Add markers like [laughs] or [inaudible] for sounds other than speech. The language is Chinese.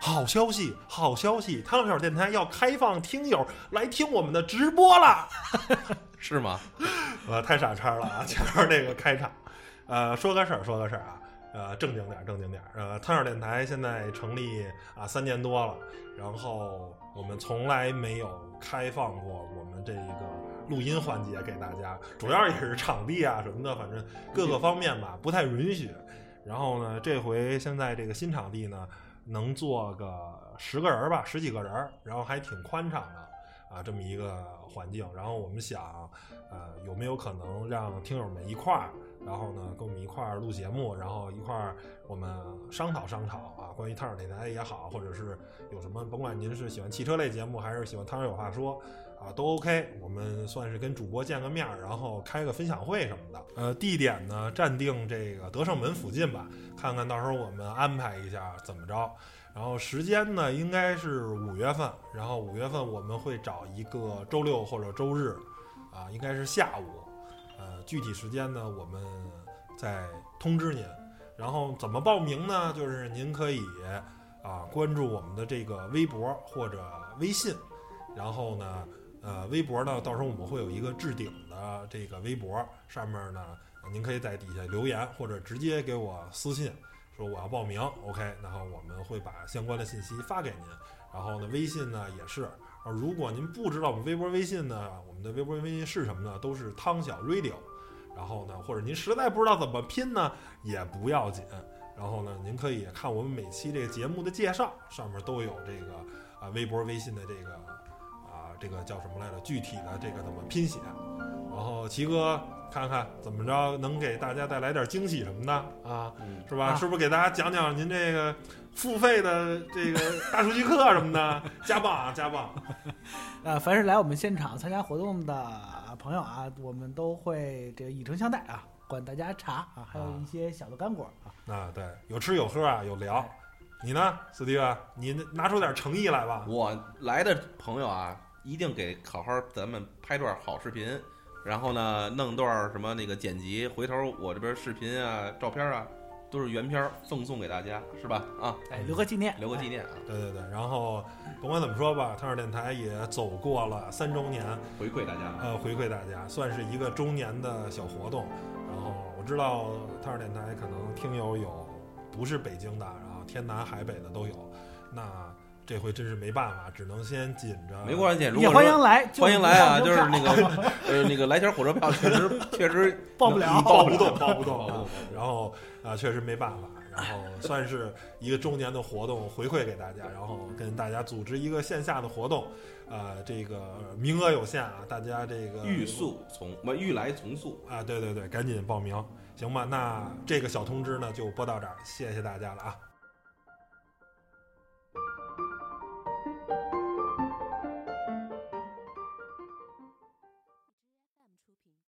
好消息，好消息！汤小电台要开放听友来听我们的直播了，[laughs] 是吗？[laughs] 呃，太傻叉了啊！[laughs] 前面那个开场，呃，说个事儿，说个事儿啊，呃，正经点儿，正经点儿。呃，汤小电台现在成立啊三年多了，然后我们从来没有开放过我们这个录音环节给大家，主要也是场地啊什么的，反正各个方面吧不太允许。然后呢，这回现在这个新场地呢，能坐个十个人吧，十几个人，然后还挺宽敞的。啊，这么一个环境。然后我们想，呃，有没有可能让听友们一块儿，然后呢，跟我们一块儿录节目，然后一块儿我们商讨商讨啊，关于汤尔电台也好，或者是有什么，甭管您是喜欢汽车类节目，还是喜欢汤尔有话说。啊，都 OK，我们算是跟主播见个面儿，然后开个分享会什么的。呃，地点呢暂定这个德胜门附近吧，看看到时候我们安排一下怎么着。然后时间呢应该是五月份，然后五月份我们会找一个周六或者周日，啊，应该是下午。呃，具体时间呢我们再通知您。然后怎么报名呢？就是您可以啊关注我们的这个微博或者微信，然后呢。呃，微博呢，到时候我们会有一个置顶的这个微博，上面呢，您可以在底下留言或者直接给我私信，说我要报名，OK，然后我们会把相关的信息发给您。然后呢，微信呢也是，如果您不知道我们微博、微信呢，我们的微博、微信是什么呢？都是汤小 Radio。然后呢，或者您实在不知道怎么拼呢，也不要紧。然后呢，您可以看我们每期这个节目的介绍，上面都有这个啊微博、微信的这个啊。这个叫什么来着？具体的这个怎么拼写？然后齐哥看看怎么着能给大家带来点惊喜什么的啊？是吧？是不是给大家讲讲您这个付费的这个大数据课什么的？[laughs] 加棒啊，加棒！[laughs] 呃，凡是来我们现场参加活动的朋友啊，我们都会这个以诚相待啊，管大家茶啊，还有一些小的干果啊。啊，对，有吃有喝啊，有聊。你呢，斯蒂文？你拿出点诚意来吧。我来的朋友啊。一定给好好咱们拍段好视频，然后呢，弄段什么那个剪辑，回头我这边视频啊、照片啊，都是原片赠送给大家，是吧？啊，哎，留个纪念，留个纪念啊！对对对，然后甭管怎么说吧，汤尔电台也走过了三周年，回馈大家，呃，回馈大家，算是一个周年的小活动。然后我知道汤尔电台可能听友有不是北京的，然后天南海北的都有，那。这回真是没办法，只能先紧着。没关系，也欢迎来，欢迎来啊！就是那个呃，那个来钱火车票确实 [laughs] 确实报不了，报不动，报不动。然后啊，确实没办法，然后算是一个周年的活动回馈给大家，然后跟大家组织一个线下的活动，呃，这个名额有限啊，大家这个欲速从不欲来从速啊，对对对，赶紧报名，行吧？那这个小通知呢就播到这儿，谢谢大家了啊。